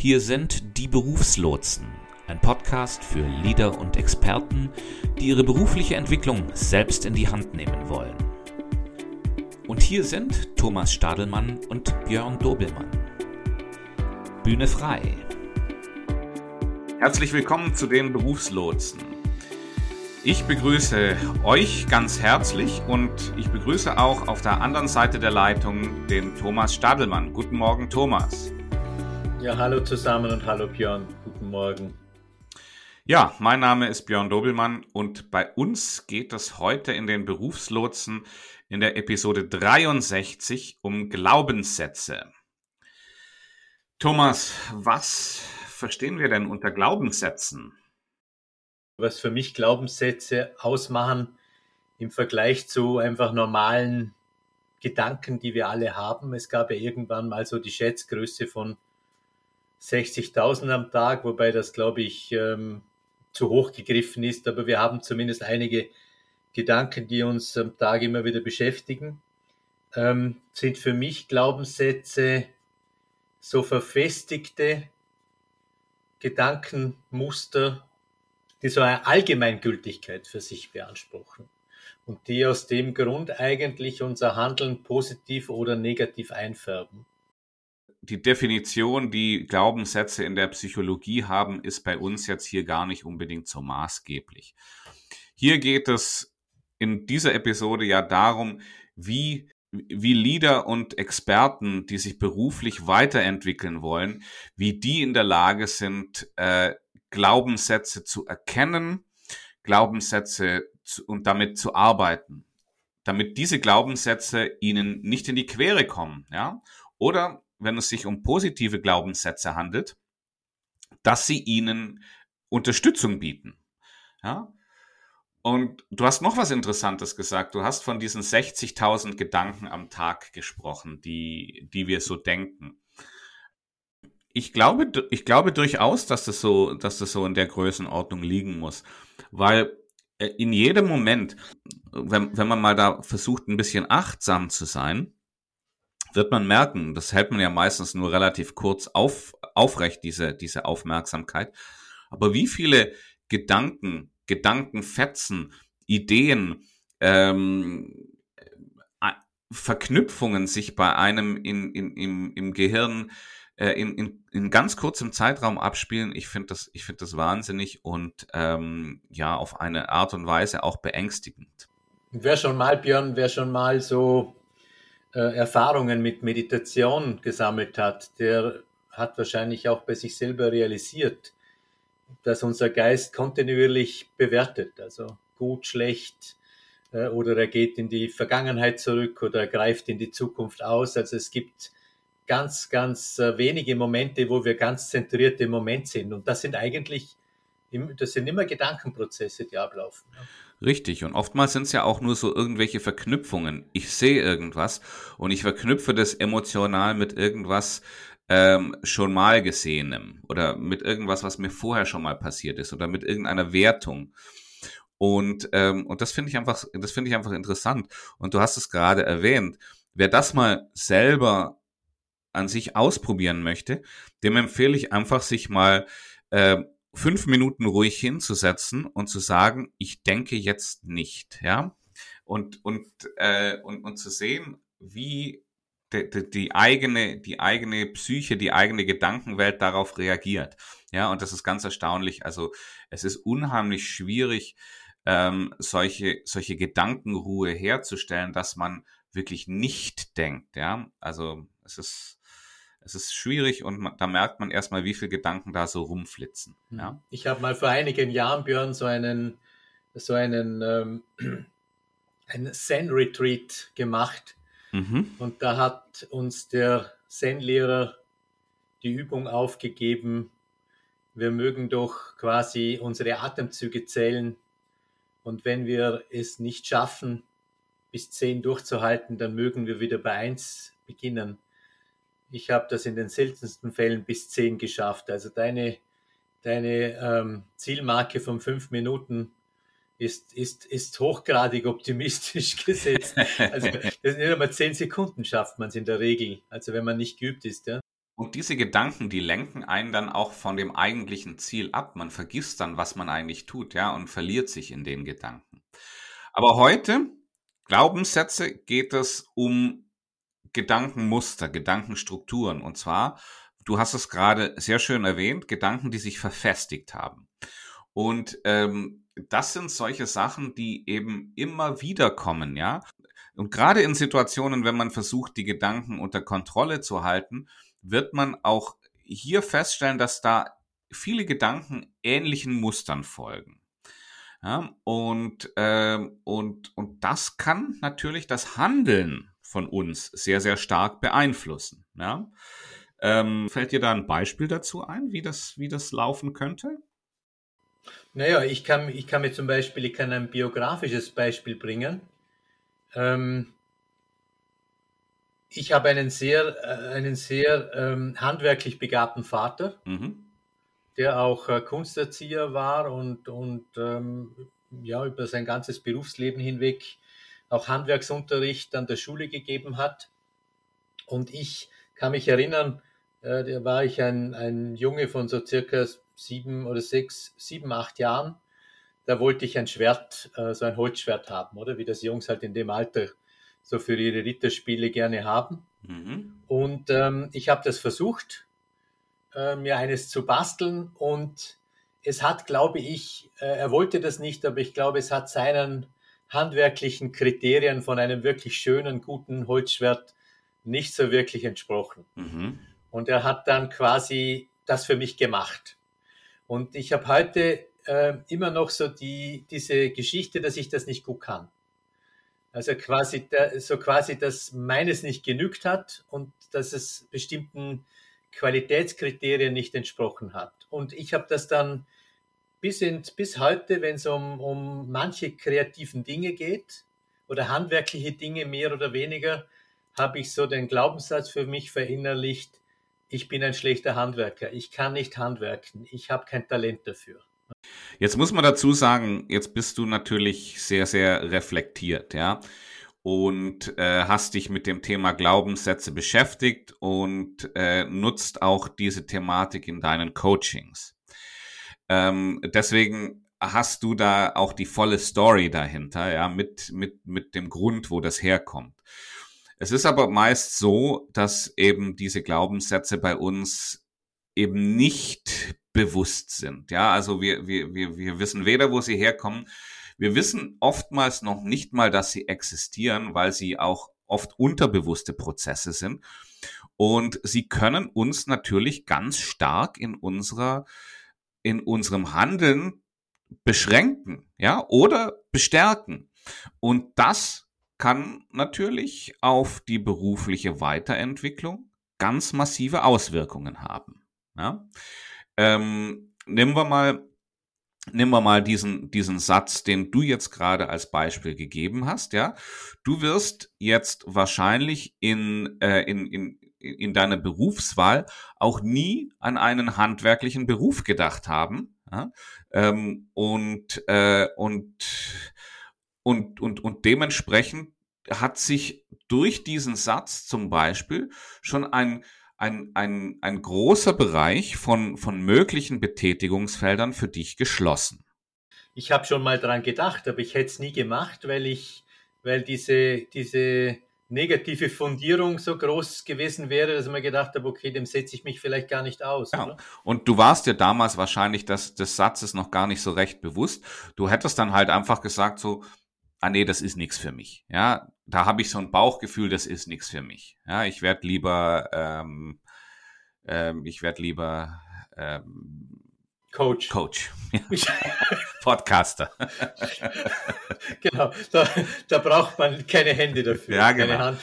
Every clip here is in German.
Hier sind die Berufslotsen, ein Podcast für Leader und Experten, die ihre berufliche Entwicklung selbst in die Hand nehmen wollen. Und hier sind Thomas Stadelmann und Björn Dobelmann. Bühne frei. Herzlich willkommen zu den Berufslotsen. Ich begrüße euch ganz herzlich und ich begrüße auch auf der anderen Seite der Leitung den Thomas Stadelmann. Guten Morgen, Thomas. Ja, hallo zusammen und hallo Björn. Guten Morgen. Ja, mein Name ist Björn Dobelmann und bei uns geht es heute in den Berufslotsen in der Episode 63 um Glaubenssätze. Thomas, was verstehen wir denn unter Glaubenssätzen? Was für mich Glaubenssätze ausmachen im Vergleich zu einfach normalen Gedanken, die wir alle haben. Es gab ja irgendwann mal so die Schätzgröße von 60.000 am Tag, wobei das, glaube ich, ähm, zu hoch gegriffen ist. Aber wir haben zumindest einige Gedanken, die uns am Tag immer wieder beschäftigen. Ähm, sind für mich Glaubenssätze so verfestigte Gedankenmuster, die so eine Allgemeingültigkeit für sich beanspruchen und die aus dem Grund eigentlich unser Handeln positiv oder negativ einfärben die Definition, die Glaubenssätze in der Psychologie haben, ist bei uns jetzt hier gar nicht unbedingt so maßgeblich. Hier geht es in dieser Episode ja darum, wie, wie Leader und Experten, die sich beruflich weiterentwickeln wollen, wie die in der Lage sind, äh, Glaubenssätze zu erkennen, Glaubenssätze zu, und damit zu arbeiten, damit diese Glaubenssätze ihnen nicht in die Quere kommen, ja, oder wenn es sich um positive Glaubenssätze handelt, dass sie ihnen Unterstützung bieten. Ja? Und du hast noch was Interessantes gesagt. Du hast von diesen 60.000 Gedanken am Tag gesprochen, die, die wir so denken. Ich glaube, ich glaube durchaus, dass das so, dass das so in der Größenordnung liegen muss, weil äh, in jedem Moment, wenn, wenn man mal da versucht, ein bisschen achtsam zu sein, wird man merken, das hält man ja meistens nur relativ kurz auf, aufrecht, diese, diese Aufmerksamkeit. Aber wie viele Gedanken, Gedankenfetzen, Ideen, ähm, äh, Verknüpfungen sich bei einem in, in, im, im Gehirn äh, in, in, in ganz kurzem Zeitraum abspielen, ich finde das, ich das wahnsinnig und ähm, ja, auf eine Art und Weise auch beängstigend. Wer schon mal, Björn, wer schon mal so äh, Erfahrungen mit Meditation gesammelt hat, der hat wahrscheinlich auch bei sich selber realisiert, dass unser Geist kontinuierlich bewertet, also gut, schlecht, äh, oder er geht in die Vergangenheit zurück oder er greift in die Zukunft aus. Also es gibt ganz, ganz äh, wenige Momente, wo wir ganz zentriert im Moment sind. Und das sind eigentlich, das sind immer Gedankenprozesse, die ablaufen. Richtig, und oftmals sind es ja auch nur so irgendwelche Verknüpfungen. Ich sehe irgendwas und ich verknüpfe das emotional mit irgendwas ähm, schon mal gesehenem oder mit irgendwas, was mir vorher schon mal passiert ist oder mit irgendeiner Wertung. Und, ähm, und das finde ich einfach, das finde ich einfach interessant. Und du hast es gerade erwähnt. Wer das mal selber an sich ausprobieren möchte, dem empfehle ich einfach, sich mal äh, fünf Minuten ruhig hinzusetzen und zu sagen, ich denke jetzt nicht, ja, und und äh, und, und zu sehen, wie die, die, die eigene die eigene Psyche, die eigene Gedankenwelt darauf reagiert, ja, und das ist ganz erstaunlich. Also es ist unheimlich schwierig, ähm, solche solche Gedankenruhe herzustellen, dass man wirklich nicht denkt, ja, also es ist es ist schwierig und man, da merkt man erstmal, wie viele Gedanken da so rumflitzen. Hm. Ja? Ich habe mal vor einigen Jahren, Björn, so einen, so einen, ähm, einen Zen-Retreat gemacht. Mhm. Und da hat uns der Zen-Lehrer die Übung aufgegeben, wir mögen doch quasi unsere Atemzüge zählen. Und wenn wir es nicht schaffen, bis zehn durchzuhalten, dann mögen wir wieder bei eins beginnen. Ich habe das in den seltensten Fällen bis zehn geschafft. Also deine, deine ähm, Zielmarke von fünf Minuten ist, ist, ist hochgradig optimistisch gesetzt. Also das sind nicht einmal zehn Sekunden schafft man es in der Regel, also wenn man nicht geübt ist. Ja. Und diese Gedanken, die lenken einen dann auch von dem eigentlichen Ziel ab. Man vergisst dann, was man eigentlich tut, ja, und verliert sich in den Gedanken. Aber heute, Glaubenssätze, geht es um Gedankenmuster, Gedankenstrukturen. Und zwar, du hast es gerade sehr schön erwähnt, Gedanken, die sich verfestigt haben. Und ähm, das sind solche Sachen, die eben immer wieder kommen, ja. Und gerade in Situationen, wenn man versucht, die Gedanken unter Kontrolle zu halten, wird man auch hier feststellen, dass da viele Gedanken ähnlichen Mustern folgen. Ja, und, äh, und, und das kann natürlich das Handeln von uns sehr, sehr stark beeinflussen. Ja? Ähm, fällt dir da ein Beispiel dazu ein, wie das, wie das laufen könnte? Naja, ich kann, ich kann mir zum Beispiel, ich kann ein biografisches Beispiel bringen. Ähm, ich habe einen sehr, äh, einen sehr ähm, handwerklich begabten Vater, mhm. der auch äh, Kunsterzieher war und, und ähm, ja, über sein ganzes Berufsleben hinweg auch Handwerksunterricht an der Schule gegeben hat. Und ich kann mich erinnern, äh, da war ich ein, ein Junge von so circa sieben oder sechs, sieben, acht Jahren. Da wollte ich ein Schwert, äh, so ein Holzschwert haben, oder wie das Jungs halt in dem Alter so für ihre Ritterspiele gerne haben. Mhm. Und ähm, ich habe das versucht, äh, mir eines zu basteln und es hat, glaube ich, äh, er wollte das nicht, aber ich glaube, es hat seinen handwerklichen Kriterien von einem wirklich schönen, guten Holzschwert nicht so wirklich entsprochen. Mhm. Und er hat dann quasi das für mich gemacht. Und ich habe heute äh, immer noch so die, diese Geschichte, dass ich das nicht gut kann. Also quasi, so quasi, dass meines nicht genügt hat und dass es bestimmten Qualitätskriterien nicht entsprochen hat. Und ich habe das dann bis, in, bis heute, wenn es um, um manche kreativen Dinge geht oder handwerkliche Dinge mehr oder weniger, habe ich so den Glaubenssatz für mich verinnerlicht, ich bin ein schlechter Handwerker, ich kann nicht handwerken, ich habe kein Talent dafür. Jetzt muss man dazu sagen, jetzt bist du natürlich sehr, sehr reflektiert, ja. Und äh, hast dich mit dem Thema Glaubenssätze beschäftigt und äh, nutzt auch diese Thematik in deinen Coachings. Ähm, deswegen hast du da auch die volle Story dahinter, ja, mit, mit, mit dem Grund, wo das herkommt. Es ist aber meist so, dass eben diese Glaubenssätze bei uns eben nicht bewusst sind. Ja, also wir, wir, wir, wir wissen weder, wo sie herkommen. Wir wissen oftmals noch nicht mal, dass sie existieren, weil sie auch oft unterbewusste Prozesse sind. Und sie können uns natürlich ganz stark in unserer, in unserem Handeln beschränken, ja, oder bestärken. Und das kann natürlich auf die berufliche Weiterentwicklung ganz massive Auswirkungen haben. Ja? Ähm, nehmen wir mal, nehmen wir mal diesen, diesen Satz, den du jetzt gerade als Beispiel gegeben hast, ja. Du wirst jetzt wahrscheinlich in, äh, in, in, in deiner Berufswahl auch nie an einen handwerklichen Beruf gedacht haben. Ja? Ähm, und, äh, und, und, und, und dementsprechend hat sich durch diesen Satz zum Beispiel schon ein ein, ein, ein großer Bereich von, von möglichen Betätigungsfeldern für dich geschlossen. Ich habe schon mal dran gedacht, aber ich hätte es nie gemacht, weil ich, weil diese, diese negative Fundierung so groß gewesen wäre, dass man gedacht habe, okay, dem setze ich mich vielleicht gar nicht aus. Ja. Und du warst ja damals wahrscheinlich das, des Satzes noch gar nicht so recht bewusst. Du hättest dann halt einfach gesagt so, ah nee, das ist nichts für mich. Ja, da habe ich so ein Bauchgefühl, das ist nichts für mich. Ja, ich werde lieber, ähm, ähm, ich werde lieber ähm, Coach. Coach. Podcaster. genau, da, da, braucht man keine Hände dafür. Ja, genau. Hand,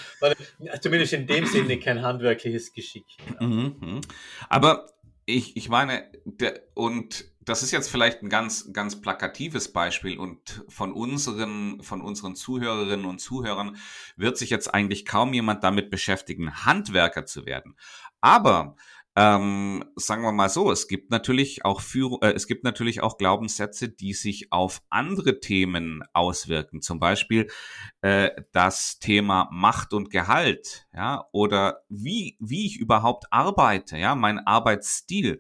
zumindest in dem Sinne kein handwerkliches Geschick. Mhm, mhm. Aber ich, ich meine, der, und das ist jetzt vielleicht ein ganz, ganz plakatives Beispiel und von unseren, von unseren Zuhörerinnen und Zuhörern wird sich jetzt eigentlich kaum jemand damit beschäftigen, Handwerker zu werden. Aber ähm, sagen wir mal so, es gibt natürlich auch Führung, äh, es gibt natürlich auch Glaubenssätze, die sich auf andere Themen auswirken. Zum Beispiel äh, das Thema Macht und Gehalt, ja, oder wie wie ich überhaupt arbeite, ja, mein Arbeitsstil.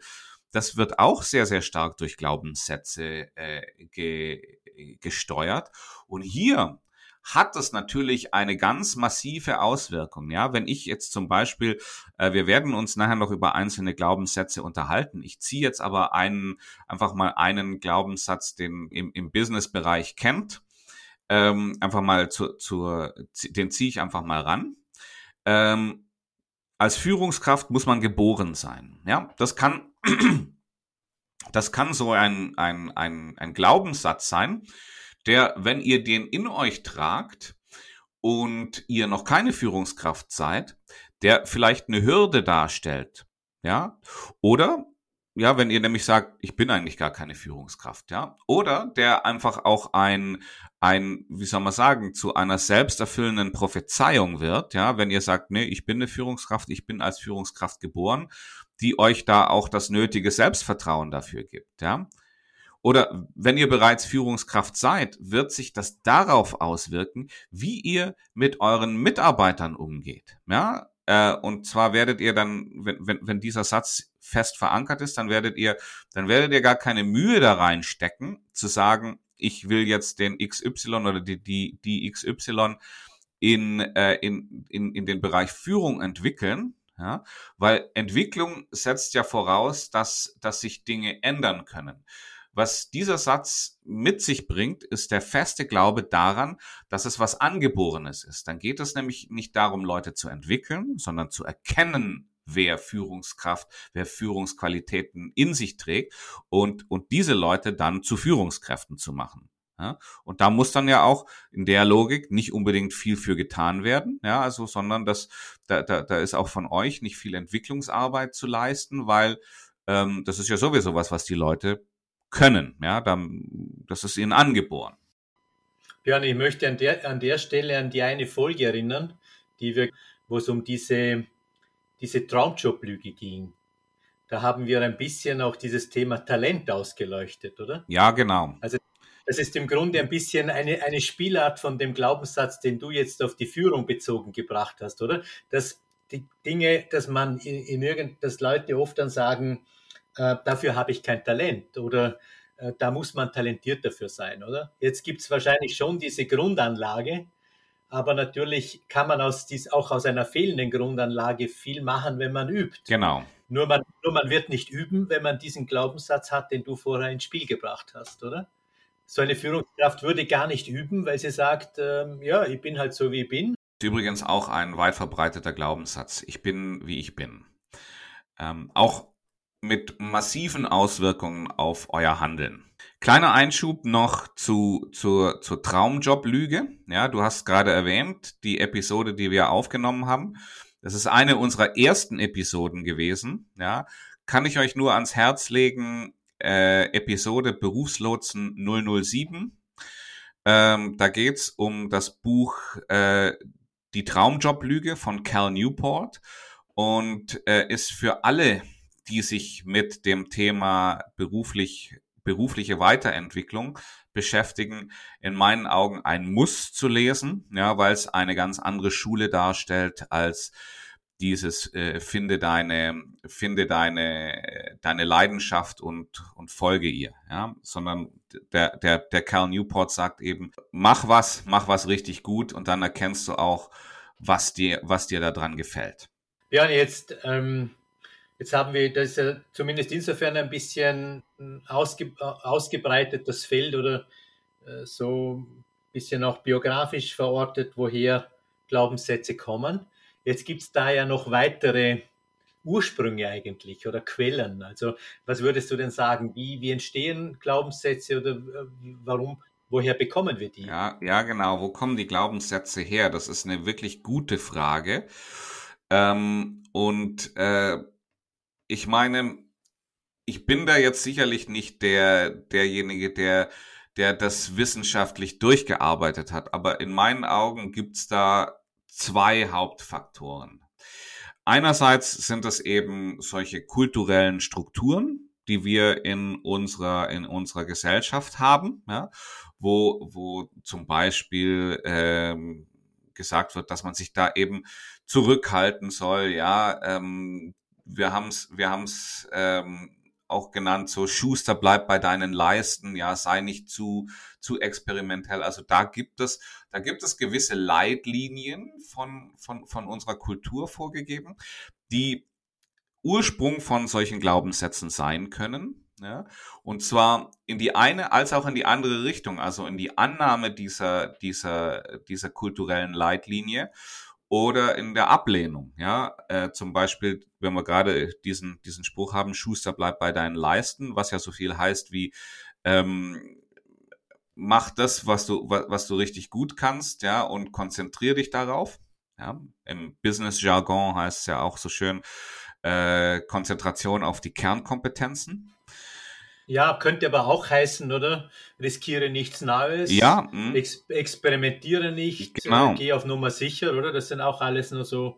Das wird auch sehr sehr stark durch Glaubenssätze äh, ge, gesteuert. Und hier hat das natürlich eine ganz massive Auswirkung. Ja, wenn ich jetzt zum Beispiel, äh, wir werden uns nachher noch über einzelne Glaubenssätze unterhalten. Ich ziehe jetzt aber einen, einfach mal einen Glaubenssatz, den im, im Business-Bereich kennt, ähm, einfach mal zu, zur, den ziehe ich einfach mal ran. Ähm, als Führungskraft muss man geboren sein. Ja, das kann, das kann so ein, ein, ein, ein Glaubenssatz sein, der, wenn ihr den in euch tragt und ihr noch keine Führungskraft seid, der vielleicht eine Hürde darstellt, ja, oder ja, wenn ihr nämlich sagt, ich bin eigentlich gar keine Führungskraft, ja, oder der einfach auch ein, ein, wie soll man sagen, zu einer selbsterfüllenden Prophezeiung wird, ja, wenn ihr sagt, nee, ich bin eine Führungskraft, ich bin als Führungskraft geboren, die euch da auch das nötige Selbstvertrauen dafür gibt, ja. Oder wenn ihr bereits Führungskraft seid, wird sich das darauf auswirken, wie ihr mit euren Mitarbeitern umgeht. Ja, äh, und zwar werdet ihr dann, wenn, wenn, wenn dieser Satz fest verankert ist, dann werdet ihr, dann werdet ihr gar keine Mühe da reinstecken, zu sagen, ich will jetzt den XY oder die, die, die XY in, äh, in, in, in den Bereich Führung entwickeln, ja, weil Entwicklung setzt ja voraus, dass, dass sich Dinge ändern können. Was dieser Satz mit sich bringt, ist der feste Glaube daran, dass es was Angeborenes ist. Dann geht es nämlich nicht darum, Leute zu entwickeln, sondern zu erkennen, wer Führungskraft, wer Führungsqualitäten in sich trägt und, und diese Leute dann zu Führungskräften zu machen. Ja, und da muss dann ja auch in der Logik nicht unbedingt viel für getan werden, ja, also, sondern das, da, da, da ist auch von euch nicht viel Entwicklungsarbeit zu leisten, weil ähm, das ist ja sowieso was, was die Leute können. Ja, das ist ihnen angeboren. Björn, ich möchte an der, an der Stelle an die eine Folge erinnern, die wir, wo es um diese, diese Traumjob-Lüge ging. Da haben wir ein bisschen auch dieses Thema Talent ausgeleuchtet, oder? Ja, genau. Also das ist im Grunde ein bisschen eine, eine Spielart von dem Glaubenssatz, den du jetzt auf die Führung bezogen gebracht hast, oder? Dass die Dinge, dass man in, in irgend, dass Leute oft dann sagen, äh, dafür habe ich kein Talent oder äh, da muss man talentiert dafür sein, oder? Jetzt gibt es wahrscheinlich schon diese Grundanlage, aber natürlich kann man aus dies, auch aus einer fehlenden Grundanlage viel machen, wenn man übt. Genau. Nur man, nur man wird nicht üben, wenn man diesen Glaubenssatz hat, den du vorher ins Spiel gebracht hast, oder? So eine Führungskraft würde gar nicht üben, weil sie sagt, ähm, ja, ich bin halt so, wie ich bin. Übrigens auch ein weit verbreiteter Glaubenssatz. Ich bin, wie ich bin. Ähm, auch mit massiven Auswirkungen auf euer Handeln. Kleiner Einschub noch zu, zur, zur Traumjob-Lüge. Ja, du hast gerade erwähnt, die Episode, die wir aufgenommen haben. Das ist eine unserer ersten Episoden gewesen. Ja, kann ich euch nur ans Herz legen, äh, Episode Berufslotsen 007. Ähm, da geht's um das Buch äh, Die Traumjob-Lüge von Cal Newport und äh, ist für alle die sich mit dem Thema beruflich, berufliche Weiterentwicklung beschäftigen, in meinen Augen ein Muss zu lesen, ja, weil es eine ganz andere Schule darstellt als dieses äh, finde deine finde deine deine Leidenschaft und und folge ihr ja. Sondern der der der Cal Newport sagt eben mach was mach was richtig gut und dann erkennst du auch was dir was dir daran gefällt. Ja jetzt ähm, Jetzt haben wir das ja zumindest insofern ein bisschen ausge, ausgebreitet, das Feld oder äh, so ein bisschen auch biografisch verortet, woher Glaubenssätze kommen. Jetzt gibt es da ja noch weitere Ursprünge eigentlich oder Quellen. Also was würdest du denn sagen, wie, wie entstehen Glaubenssätze oder äh, warum, woher bekommen wir die? Ja, ja, genau. Wo kommen die Glaubenssätze her? Das ist eine wirklich gute Frage. Ähm, und äh, ich meine, ich bin da jetzt sicherlich nicht der, derjenige, der, der das wissenschaftlich durchgearbeitet hat, aber in meinen Augen gibt's da zwei Hauptfaktoren. einerseits sind es eben solche kulturellen Strukturen, die wir in unserer, in unserer Gesellschaft haben, ja, wo, wo zum Beispiel ähm, gesagt wird, dass man sich da eben zurückhalten soll, ja, ähm, wir haben es wir haben's, ähm, auch genannt, so Schuster bleibt bei deinen Leisten, ja, sei nicht zu, zu experimentell. Also da gibt es, da gibt es gewisse Leitlinien von, von, von unserer Kultur vorgegeben, die Ursprung von solchen Glaubenssätzen sein können. Ja, und zwar in die eine als auch in die andere Richtung, also in die Annahme dieser, dieser, dieser kulturellen Leitlinie oder in der Ablehnung. Ja, äh, zum Beispiel, wenn wir gerade diesen diesen Spruch haben: Schuster bleibt bei deinen Leisten, was ja so viel heißt wie ähm, mach das, was du was, was du richtig gut kannst, ja, und konzentrier dich darauf. Ja, im Business Jargon heißt es ja auch so schön äh, Konzentration auf die Kernkompetenzen. Ja, könnte aber auch heißen, oder? Riskiere nichts Neues. Ja. Ex experimentiere nicht. Genau. Äh, geh auf Nummer sicher, oder? Das sind auch alles nur so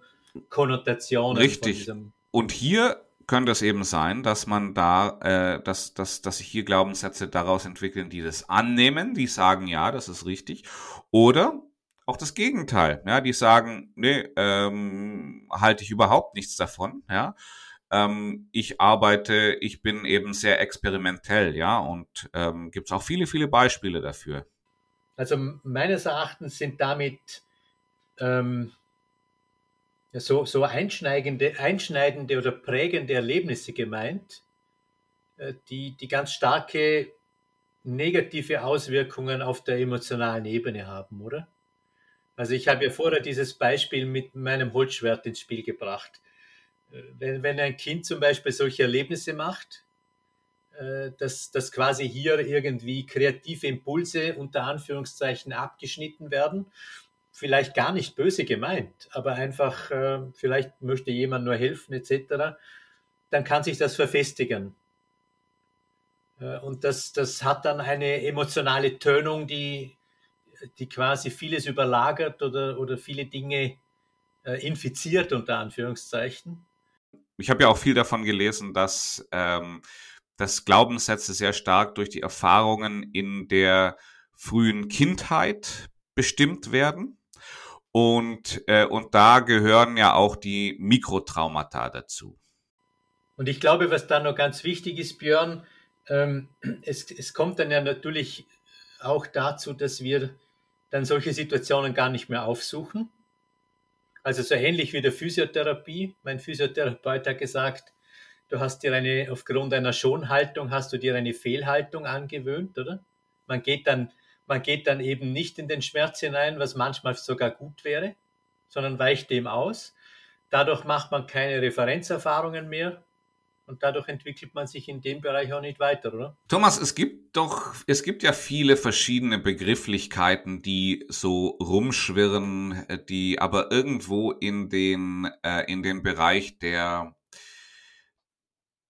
Konnotationen. Richtig. Und hier könnte es eben sein, dass man da, äh, dass, dass, dass sich hier Glaubenssätze daraus entwickeln, die das annehmen, die sagen, ja, das ist richtig. Oder auch das Gegenteil, ja, die sagen, nee, ähm, halte ich überhaupt nichts davon, ja ähm, ich arbeite, ich bin eben sehr experimentell, ja, und ähm, gibt es auch viele, viele Beispiele dafür. Also meines Erachtens sind damit ähm, so, so einschneidende, einschneidende oder prägende Erlebnisse gemeint, äh, die, die ganz starke negative Auswirkungen auf der emotionalen Ebene haben, oder? Also ich habe ja vorher dieses Beispiel mit meinem Holzschwert ins Spiel gebracht wenn, wenn ein Kind zum Beispiel solche Erlebnisse macht, äh, dass, dass quasi hier irgendwie kreative Impulse unter Anführungszeichen abgeschnitten werden, vielleicht gar nicht böse gemeint, aber einfach, äh, vielleicht möchte jemand nur helfen etc., dann kann sich das verfestigen. Äh, und das, das hat dann eine emotionale Tönung, die, die quasi vieles überlagert oder, oder viele Dinge infiziert, unter Anführungszeichen ich habe ja auch viel davon gelesen, dass, ähm, dass Glaubenssätze sehr stark durch die Erfahrungen in der frühen Kindheit bestimmt werden. Und, äh, und da gehören ja auch die Mikrotraumata dazu. Und ich glaube, was da noch ganz wichtig ist, Björn, ähm, es, es kommt dann ja natürlich auch dazu, dass wir dann solche Situationen gar nicht mehr aufsuchen. Also so ähnlich wie der Physiotherapie. Mein Physiotherapeut hat gesagt, du hast dir eine, aufgrund einer Schonhaltung hast du dir eine Fehlhaltung angewöhnt, oder? Man geht dann, man geht dann eben nicht in den Schmerz hinein, was manchmal sogar gut wäre, sondern weicht dem aus. Dadurch macht man keine Referenzerfahrungen mehr und dadurch entwickelt man sich in dem Bereich auch nicht weiter, oder? Thomas, es gibt doch, es gibt ja viele verschiedene Begrifflichkeiten, die so rumschwirren, die aber irgendwo in den, äh, in den Bereich der,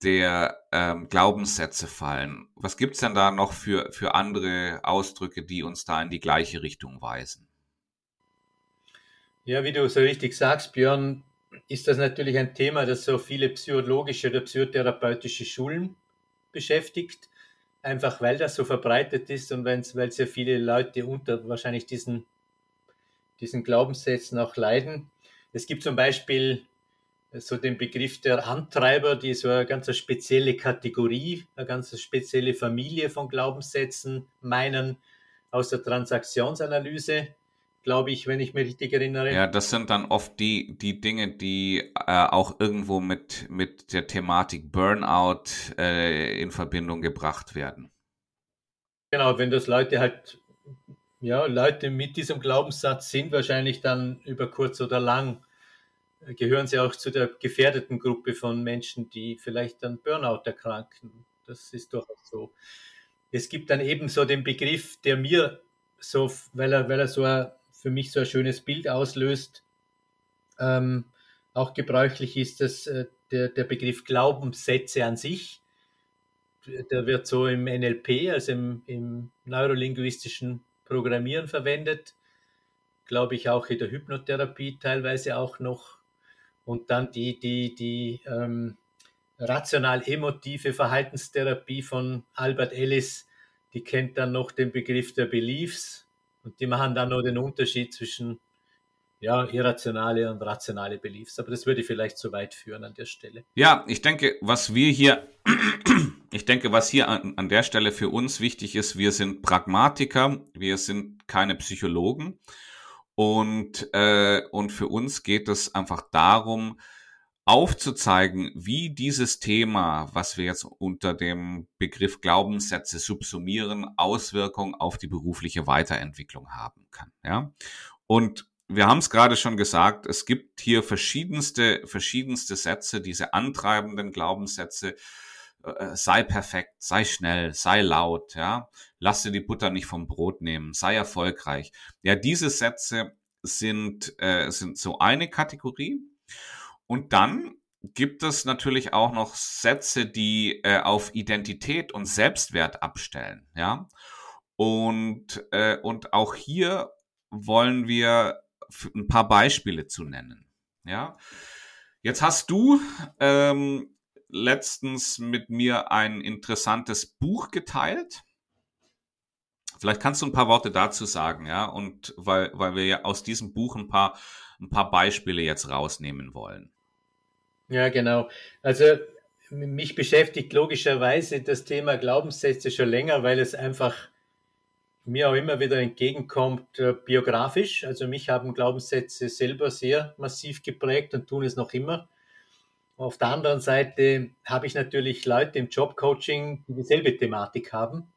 der ähm, Glaubenssätze fallen. Was gibt's denn da noch für, für andere Ausdrücke, die uns da in die gleiche Richtung weisen? Ja, wie du so richtig sagst, Björn, ist das natürlich ein Thema, das so viele psychologische oder psychotherapeutische Schulen beschäftigt, einfach weil das so verbreitet ist und weil sehr viele Leute unter wahrscheinlich diesen, diesen Glaubenssätzen auch leiden. Es gibt zum Beispiel so den Begriff der Antreiber, die so eine ganz spezielle Kategorie, eine ganz spezielle Familie von Glaubenssätzen meinen aus der Transaktionsanalyse glaube ich, wenn ich mich richtig erinnere. Ja, das sind dann oft die, die Dinge, die äh, auch irgendwo mit, mit der Thematik Burnout äh, in Verbindung gebracht werden. Genau, wenn das Leute halt, ja, Leute mit diesem Glaubenssatz sind, wahrscheinlich dann über kurz oder lang, äh, gehören sie auch zu der gefährdeten Gruppe von Menschen, die vielleicht an Burnout erkranken. Das ist durchaus so. Es gibt dann eben so den Begriff, der mir so, weil er, weil er so ein für mich so ein schönes Bild auslöst. Ähm, auch gebräuchlich ist das äh, der, der Begriff Glaubenssätze an sich. Der wird so im NLP, also im, im neurolinguistischen Programmieren verwendet. Glaube ich auch in der Hypnotherapie teilweise auch noch. Und dann die, die, die ähm, rational-emotive Verhaltenstherapie von Albert Ellis, die kennt dann noch den Begriff der Beliefs und die machen dann noch den Unterschied zwischen ja, irrationale und rationale Beliefs. Aber das würde vielleicht zu weit führen an der Stelle. Ja, ich denke, was wir hier, ich denke, was hier an, an der Stelle für uns wichtig ist, wir sind Pragmatiker, wir sind keine Psychologen. Und, äh, und für uns geht es einfach darum, aufzuzeigen, wie dieses Thema, was wir jetzt unter dem Begriff Glaubenssätze subsumieren, Auswirkungen auf die berufliche Weiterentwicklung haben kann. Ja? Und wir haben es gerade schon gesagt, es gibt hier verschiedenste, verschiedenste Sätze, diese antreibenden Glaubenssätze, äh, sei perfekt, sei schnell, sei laut, ja, lass dir die Butter nicht vom Brot nehmen, sei erfolgreich. Ja, diese Sätze sind, äh, sind so eine Kategorie. Und dann gibt es natürlich auch noch Sätze, die äh, auf Identität und Selbstwert abstellen, ja. Und, äh, und auch hier wollen wir ein paar Beispiele zu nennen. Ja, jetzt hast du ähm, letztens mit mir ein interessantes Buch geteilt. Vielleicht kannst du ein paar Worte dazu sagen, ja, und weil, weil wir ja aus diesem Buch ein paar, ein paar Beispiele jetzt rausnehmen wollen. Ja, genau. Also mich beschäftigt logischerweise das Thema Glaubenssätze schon länger, weil es einfach mir auch immer wieder entgegenkommt, äh, biografisch. Also mich haben Glaubenssätze selber sehr massiv geprägt und tun es noch immer. Auf der anderen Seite habe ich natürlich Leute im Jobcoaching, die dieselbe Thematik haben.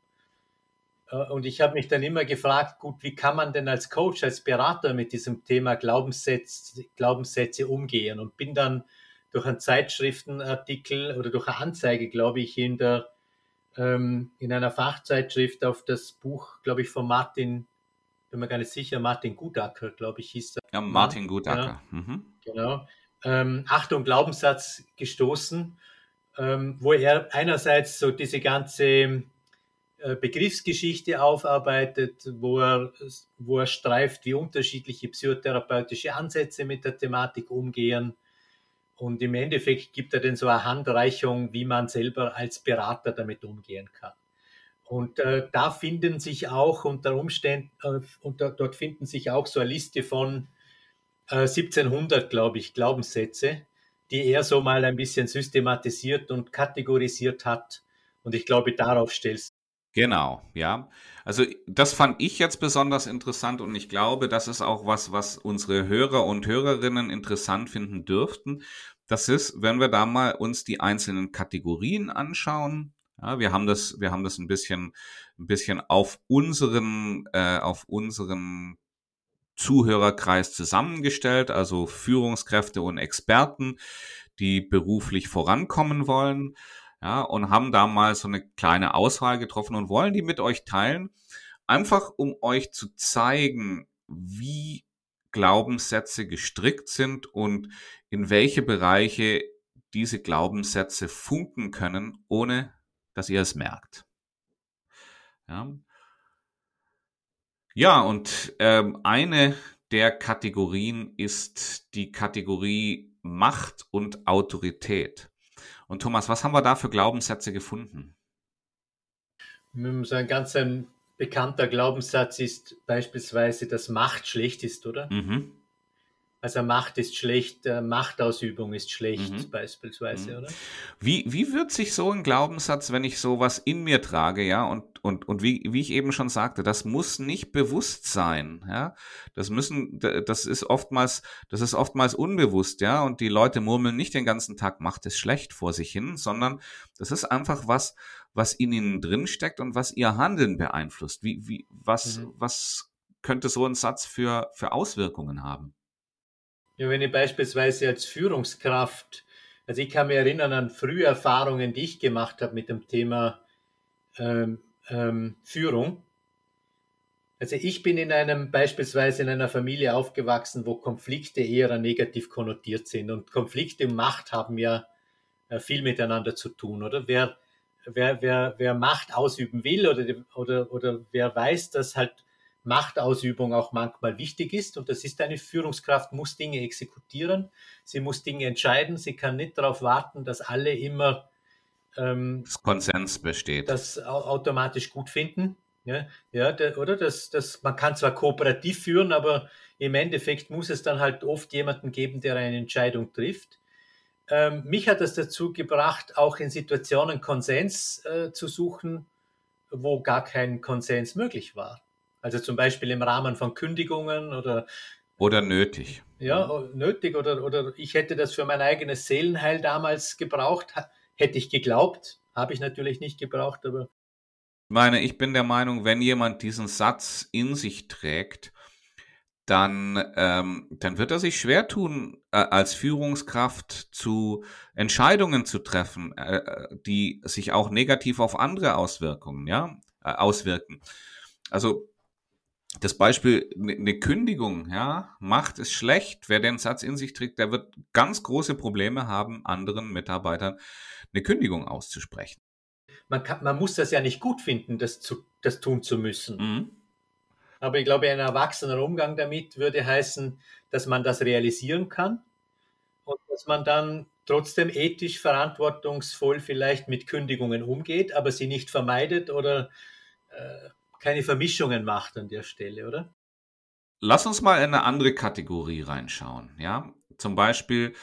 Äh, und ich habe mich dann immer gefragt, gut, wie kann man denn als Coach, als Berater mit diesem Thema Glaubenssätze, Glaubenssätze umgehen? Und bin dann durch einen Zeitschriftenartikel oder durch eine Anzeige, glaube ich, in der ähm, in einer Fachzeitschrift auf das Buch, glaube ich, von Martin, bin mir gar nicht sicher, Martin Gutacker, glaube ich, hieß er. Ja, Martin Gutacker. Ja, mhm. Genau. Ähm, Achtung, Glaubenssatz gestoßen, ähm, wo er einerseits so diese ganze äh, Begriffsgeschichte aufarbeitet, wo er, wo er streift, wie unterschiedliche psychotherapeutische Ansätze mit der Thematik umgehen und im Endeffekt gibt er dann so eine Handreichung, wie man selber als Berater damit umgehen kann. Und äh, da finden sich auch unter Umständen, äh, und dort finden sich auch so eine Liste von äh, 1700, glaube ich, Glaubenssätze, die er so mal ein bisschen systematisiert und kategorisiert hat. Und ich glaube, darauf stellst Genau, ja. Also das fand ich jetzt besonders interessant und ich glaube, das ist auch was, was unsere Hörer und Hörerinnen interessant finden dürften, das ist, wenn wir da mal uns die einzelnen Kategorien anschauen. Ja, wir haben das, wir haben das ein bisschen, ein bisschen auf unseren, äh, auf unseren Zuhörerkreis zusammengestellt, also Führungskräfte und Experten, die beruflich vorankommen wollen, ja, und haben da mal so eine kleine Auswahl getroffen und wollen die mit euch teilen, einfach um euch zu zeigen, wie Glaubenssätze gestrickt sind und in welche Bereiche diese Glaubenssätze funken können, ohne dass ihr es merkt. Ja, ja und ähm, eine der Kategorien ist die Kategorie Macht und Autorität. Und Thomas, was haben wir da für Glaubenssätze gefunden? So ein ganz ein bekannter Glaubenssatz ist beispielsweise, dass Macht schlecht ist, oder? Mhm. Also Macht ist schlecht, äh, Machtausübung ist schlecht mhm. beispielsweise, mhm. oder? Wie, wie wird sich so ein Glaubenssatz, wenn ich sowas in mir trage, ja, und, und, und wie, wie ich eben schon sagte, das muss nicht bewusst sein, ja. Das müssen, das ist oftmals, das ist oftmals unbewusst, ja, und die Leute murmeln nicht den ganzen Tag, macht es schlecht vor sich hin, sondern das ist einfach was, was in ihnen drin steckt und was ihr Handeln beeinflusst. Wie, wie, was, mhm. was könnte so ein Satz für, für Auswirkungen haben? Ja, wenn ich beispielsweise als Führungskraft, also ich kann mich erinnern an frühe Erfahrungen, die ich gemacht habe mit dem Thema ähm, ähm, Führung. Also ich bin in einem, beispielsweise in einer Familie aufgewachsen, wo Konflikte eher negativ konnotiert sind. Und Konflikte und Macht haben ja äh, viel miteinander zu tun, oder? Wer, wer, wer, wer Macht ausüben will oder, oder, oder wer weiß, dass halt Machtausübung auch manchmal wichtig ist. Und das ist eine Führungskraft, muss Dinge exekutieren, sie muss Dinge entscheiden, sie kann nicht darauf warten, dass alle immer ähm, das Konsens besteht. Das automatisch gut finden. Ja, ja der, oder? Das, das, man kann zwar kooperativ führen, aber im Endeffekt muss es dann halt oft jemanden geben, der eine Entscheidung trifft. Ähm, mich hat das dazu gebracht, auch in Situationen Konsens äh, zu suchen, wo gar kein Konsens möglich war. Also zum Beispiel im Rahmen von Kündigungen oder oder nötig. Ja, nötig oder, oder ich hätte das für mein eigenes Seelenheil damals gebraucht, hätte ich geglaubt, habe ich natürlich nicht gebraucht, aber. Ich meine, ich bin der Meinung, wenn jemand diesen Satz in sich trägt, dann, ähm, dann wird er sich schwer tun, äh, als Führungskraft zu Entscheidungen zu treffen, äh, äh die sich auch negativ auf andere Auswirkungen, ja, äh, auswirken. Also das Beispiel, eine ne Kündigung, ja, macht es schlecht. Wer den Satz in sich trägt, der wird ganz große Probleme haben, anderen Mitarbeitern eine Kündigung auszusprechen. Man, kann, man muss das ja nicht gut finden, das, zu, das tun zu müssen. Mhm. Aber ich glaube, ein erwachsener Umgang damit würde heißen, dass man das realisieren kann und dass man dann trotzdem ethisch verantwortungsvoll vielleicht mit Kündigungen umgeht, aber sie nicht vermeidet oder äh, keine Vermischungen macht an der Stelle, oder? Lass uns mal in eine andere Kategorie reinschauen. Ja, zum Beispiel,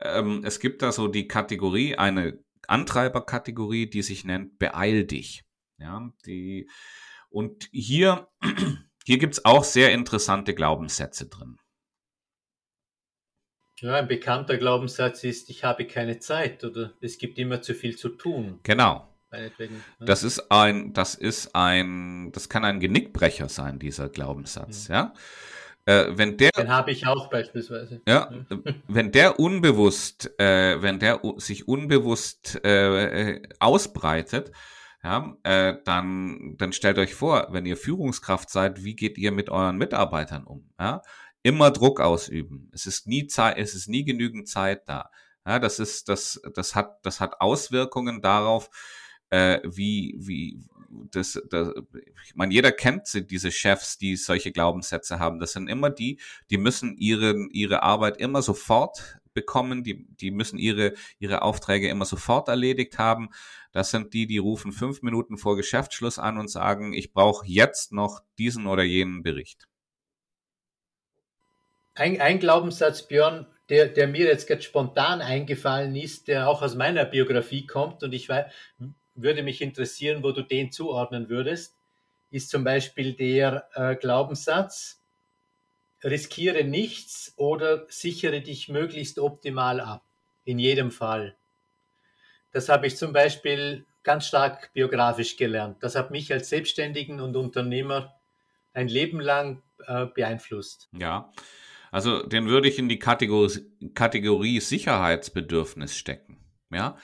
ähm, es gibt da so die Kategorie, eine Antreiberkategorie, die sich nennt Beeil dich. Ja, die, und hier, hier gibt es auch sehr interessante Glaubenssätze drin. Ja, ein bekannter Glaubenssatz ist, ich habe keine Zeit oder es gibt immer zu viel zu tun. Genau. Ne? Das ist ein, das ist ein, das kann ein Genickbrecher sein, dieser Glaubenssatz, ja. ja? Äh, wenn der, Den habe ich auch beispielsweise. Ja, wenn der unbewusst, äh, wenn der sich unbewusst äh, ausbreitet, ja, äh, dann, dann stellt euch vor, wenn ihr Führungskraft seid, wie geht ihr mit euren Mitarbeitern um? Ja? Immer Druck ausüben. Es ist nie Zeit, es ist nie genügend Zeit da. Ja, das ist, das, das hat, das hat Auswirkungen darauf, äh, wie, wie, das, das, ich meine, jeder kennt diese Chefs, die solche Glaubenssätze haben. Das sind immer die, die müssen ihre, ihre Arbeit immer sofort bekommen, die, die müssen ihre, ihre Aufträge immer sofort erledigt haben. Das sind die, die rufen fünf Minuten vor Geschäftsschluss an und sagen, ich brauche jetzt noch diesen oder jenen Bericht. Ein, ein Glaubenssatz, Björn, der, der mir jetzt ganz spontan eingefallen ist, der auch aus meiner Biografie kommt und ich weiß, würde mich interessieren, wo du den zuordnen würdest, ist zum Beispiel der äh, Glaubenssatz, riskiere nichts oder sichere dich möglichst optimal ab. In jedem Fall. Das habe ich zum Beispiel ganz stark biografisch gelernt. Das hat mich als Selbstständigen und Unternehmer ein Leben lang äh, beeinflusst. Ja, also den würde ich in die Kategorie, Kategorie Sicherheitsbedürfnis stecken. Ja,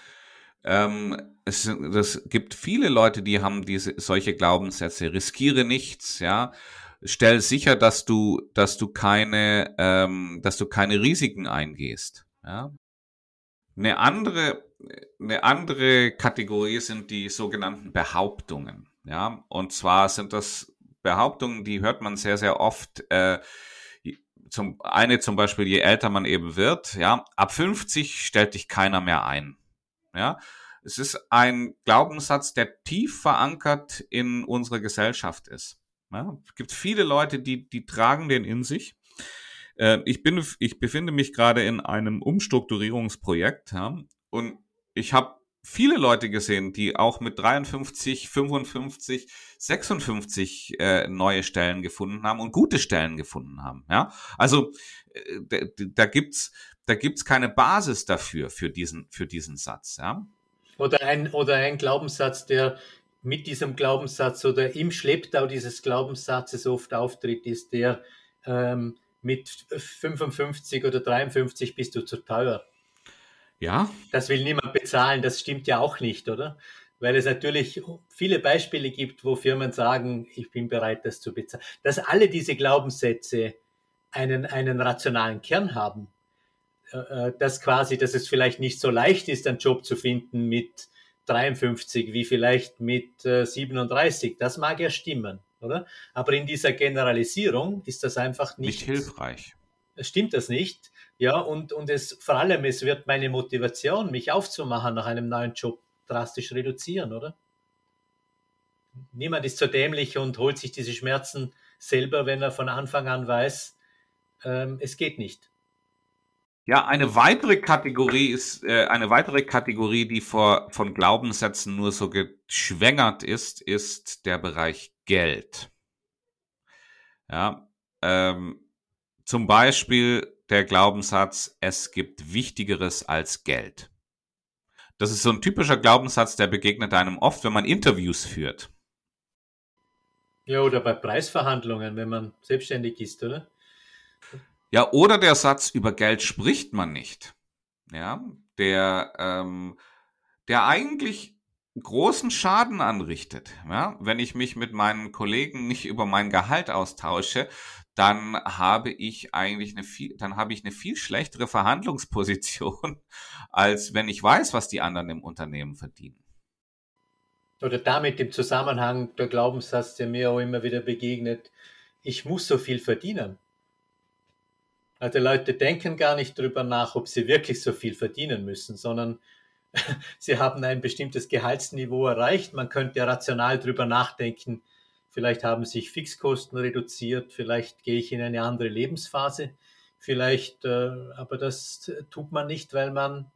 ähm, es, es gibt viele Leute, die haben diese solche Glaubenssätze. Riskiere nichts, ja. Stell sicher, dass du, dass du keine, ähm, dass du keine Risiken eingehst. Ja. Eine andere, eine andere Kategorie sind die sogenannten Behauptungen. Ja, und zwar sind das Behauptungen, die hört man sehr, sehr oft. Äh, zum, eine zum Beispiel, je älter man eben wird, ja, ab 50 stellt dich keiner mehr ein. Ja, es ist ein Glaubenssatz, der tief verankert in unserer Gesellschaft ist. Ja, es gibt viele Leute, die, die tragen den in sich. Äh, ich bin, ich befinde mich gerade in einem Umstrukturierungsprojekt, ja, und ich habe viele Leute gesehen, die auch mit 53, 55, 56 äh, neue Stellen gefunden haben und gute Stellen gefunden haben. Ja, also äh, da gibt's da gibt's keine Basis dafür für diesen für diesen Satz. Ja, oder ein oder ein Glaubenssatz, der mit diesem Glaubenssatz oder im Schlepptau dieses Glaubenssatzes oft auftritt, ist der ähm, mit 55 oder 53 bist du zu teuer. Ja. Das will niemand bezahlen, das stimmt ja auch nicht, oder? Weil es natürlich viele Beispiele gibt, wo Firmen sagen, ich bin bereit, das zu bezahlen. Dass alle diese Glaubenssätze einen, einen rationalen Kern haben, dass quasi, dass es vielleicht nicht so leicht ist, einen Job zu finden mit 53 wie vielleicht mit 37. Äh, das mag ja stimmen. oder? Aber in dieser Generalisierung ist das einfach nicht, nicht hilfreich. Stimmt das nicht? Ja, und, und es vor allem, es wird meine Motivation, mich aufzumachen nach einem neuen Job, drastisch reduzieren, oder? Niemand ist so dämlich und holt sich diese Schmerzen selber, wenn er von Anfang an weiß, ähm, es geht nicht. Ja, eine weitere Kategorie ist äh, eine weitere Kategorie, die vor, von Glaubenssätzen nur so geschwängert ist, ist der Bereich Geld. Ja, ähm, zum Beispiel der Glaubenssatz, es gibt Wichtigeres als Geld. Das ist so ein typischer Glaubenssatz, der begegnet einem oft, wenn man Interviews führt. Ja, oder bei Preisverhandlungen, wenn man selbstständig ist, oder? Ja, oder der Satz, über Geld spricht man nicht. Ja, der, ähm, der eigentlich großen Schaden anrichtet. Ja, wenn ich mich mit meinen Kollegen nicht über mein Gehalt austausche, dann habe ich eigentlich eine viel, dann habe ich eine viel schlechtere Verhandlungsposition, als wenn ich weiß, was die anderen im Unternehmen verdienen. Oder damit im Zusammenhang der Glaubenssatz, der mir auch immer wieder begegnet, ich muss so viel verdienen. Also Leute denken gar nicht darüber nach, ob sie wirklich so viel verdienen müssen, sondern sie haben ein bestimmtes Gehaltsniveau erreicht. Man könnte rational darüber nachdenken, vielleicht haben sich Fixkosten reduziert, vielleicht gehe ich in eine andere Lebensphase, vielleicht, äh, aber das tut man nicht, weil man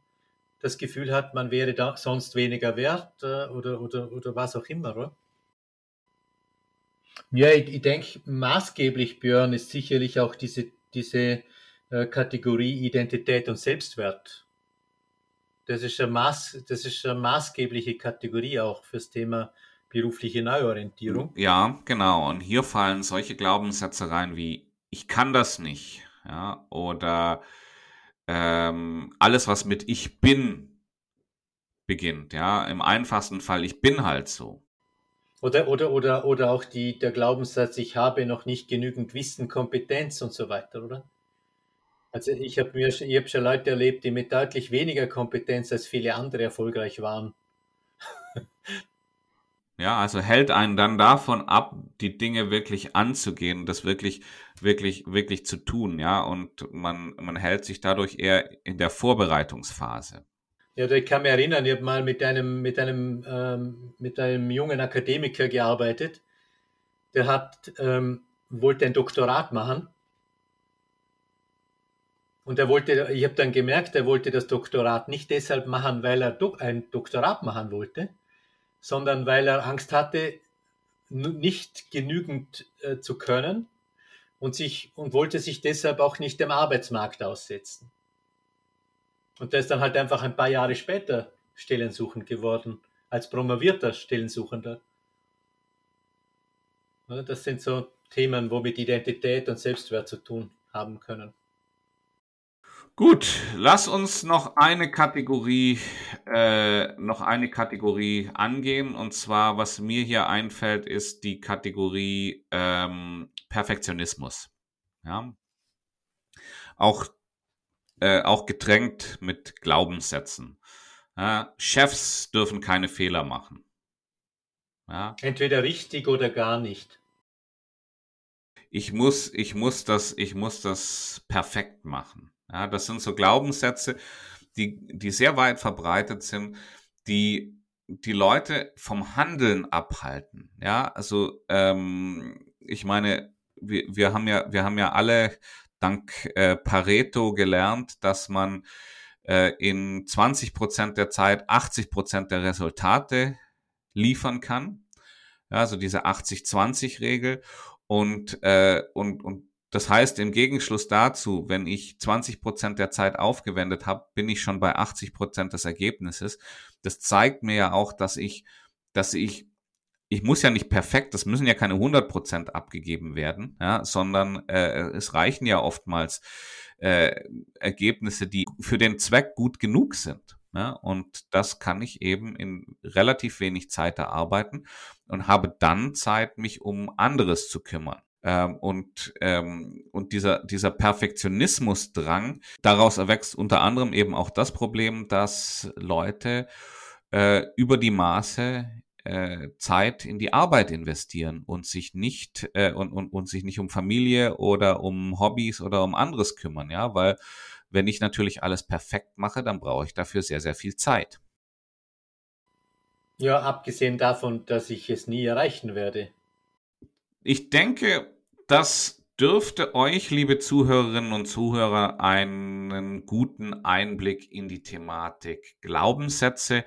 das Gefühl hat, man wäre da sonst weniger wert äh, oder, oder, oder was auch immer. Oder? Ja, ich, ich denke, maßgeblich, Björn, ist sicherlich auch diese, diese Kategorie Identität und Selbstwert. Das ist, eine Maß, das ist eine maßgebliche Kategorie auch fürs Thema berufliche Neuorientierung. Ja, genau. Und hier fallen solche Glaubenssätze rein wie ich kann das nicht, ja, oder ähm, alles, was mit ich bin beginnt, ja. Im einfachsten Fall, ich bin halt so. Oder, oder, oder, oder auch die, der Glaubenssatz, ich habe noch nicht genügend Wissen, Kompetenz und so weiter, oder? Also ich habe mir, ich habe schon Leute erlebt, die mit deutlich weniger Kompetenz als viele andere erfolgreich waren. Ja, also hält einen dann davon ab, die Dinge wirklich anzugehen, das wirklich, wirklich, wirklich zu tun, ja. Und man, man hält sich dadurch eher in der Vorbereitungsphase. Ja, ich kann mich erinnern, ich habe mal mit einem, mit einem, ähm, mit einem jungen Akademiker gearbeitet. Der hat, ähm, wollte ein Doktorat machen und er wollte, ich habe dann gemerkt, er wollte das Doktorat nicht deshalb machen, weil er ein Doktorat machen wollte, sondern weil er Angst hatte, nicht genügend äh, zu können und, sich, und wollte sich deshalb auch nicht dem Arbeitsmarkt aussetzen. Und der ist dann halt einfach ein paar Jahre später Stellensuchend geworden, als promovierter Stellensuchender. Das sind so Themen, womit Identität und Selbstwert zu tun haben können. Gut, lass uns noch eine Kategorie, äh, noch eine Kategorie angehen. Und zwar, was mir hier einfällt, ist die Kategorie ähm, Perfektionismus. Ja, auch äh, auch getränkt mit Glaubenssätzen. Ja, Chefs dürfen keine Fehler machen. Ja. Entweder richtig oder gar nicht. Ich muss, ich muss das, ich muss das perfekt machen. Ja, das sind so Glaubenssätze, die, die sehr weit verbreitet sind, die die Leute vom Handeln abhalten. Ja, also ähm, ich meine, wir, wir haben ja, wir haben ja alle dank äh, Pareto gelernt, dass man äh, in 20 Prozent der Zeit 80 Prozent der Resultate liefern kann. Ja, also diese 80-20-Regel und, äh, und, und das heißt, im Gegenschluss dazu, wenn ich 20 Prozent der Zeit aufgewendet habe, bin ich schon bei 80 Prozent des Ergebnisses. Das zeigt mir ja auch, dass ich, dass ich, ich muss ja nicht perfekt, das müssen ja keine 100 Prozent abgegeben werden, ja, sondern äh, es reichen ja oftmals äh, Ergebnisse, die für den Zweck gut genug sind. Ja, und das kann ich eben in relativ wenig Zeit erarbeiten und habe dann Zeit, mich um anderes zu kümmern. Ähm, und, ähm, und dieser, dieser Perfektionismusdrang, daraus erwächst unter anderem eben auch das Problem, dass Leute äh, über die Maße äh, Zeit in die Arbeit investieren und sich nicht äh, und, und, und sich nicht um Familie oder um Hobbys oder um anderes kümmern, ja, weil wenn ich natürlich alles perfekt mache, dann brauche ich dafür sehr, sehr viel Zeit. Ja, abgesehen davon, dass ich es nie erreichen werde. Ich denke, das dürfte euch, liebe Zuhörerinnen und Zuhörer, einen guten Einblick in die Thematik Glaubenssätze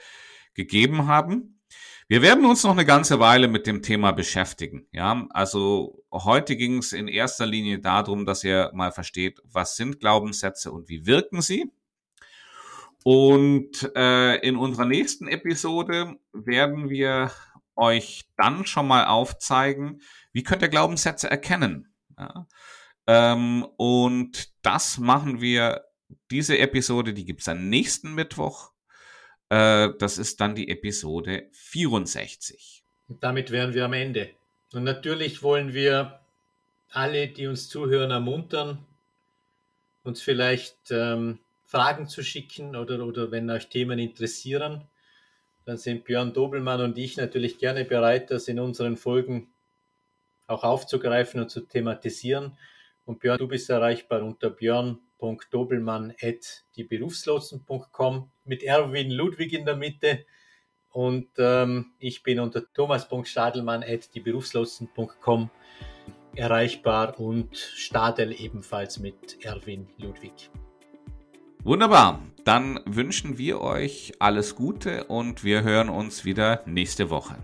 gegeben haben. Wir werden uns noch eine ganze Weile mit dem Thema beschäftigen. Ja, also heute ging es in erster Linie darum, dass ihr mal versteht, was sind Glaubenssätze und wie wirken sie. Und äh, in unserer nächsten Episode werden wir euch dann schon mal aufzeigen, wie könnt ihr Glaubenssätze erkennen. Ja? Ähm, und das machen wir, diese Episode, die gibt's am nächsten Mittwoch. Äh, das ist dann die Episode 64. Und damit wären wir am Ende. Und natürlich wollen wir alle, die uns zuhören, ermuntern, uns vielleicht ähm, Fragen zu schicken oder, oder wenn euch Themen interessieren, dann sind Björn Dobelmann und ich natürlich gerne bereit, das in unseren Folgen auch aufzugreifen und zu thematisieren. Und Björn, du bist erreichbar unter Björn thomas.dobelmann.dieberufslotsen.com mit Erwin Ludwig in der Mitte. Und ähm, ich bin unter thomas.stadelmann.dieberufslotsen.com erreichbar und Stadel ebenfalls mit Erwin Ludwig. Wunderbar. Dann wünschen wir euch alles Gute und wir hören uns wieder nächste Woche.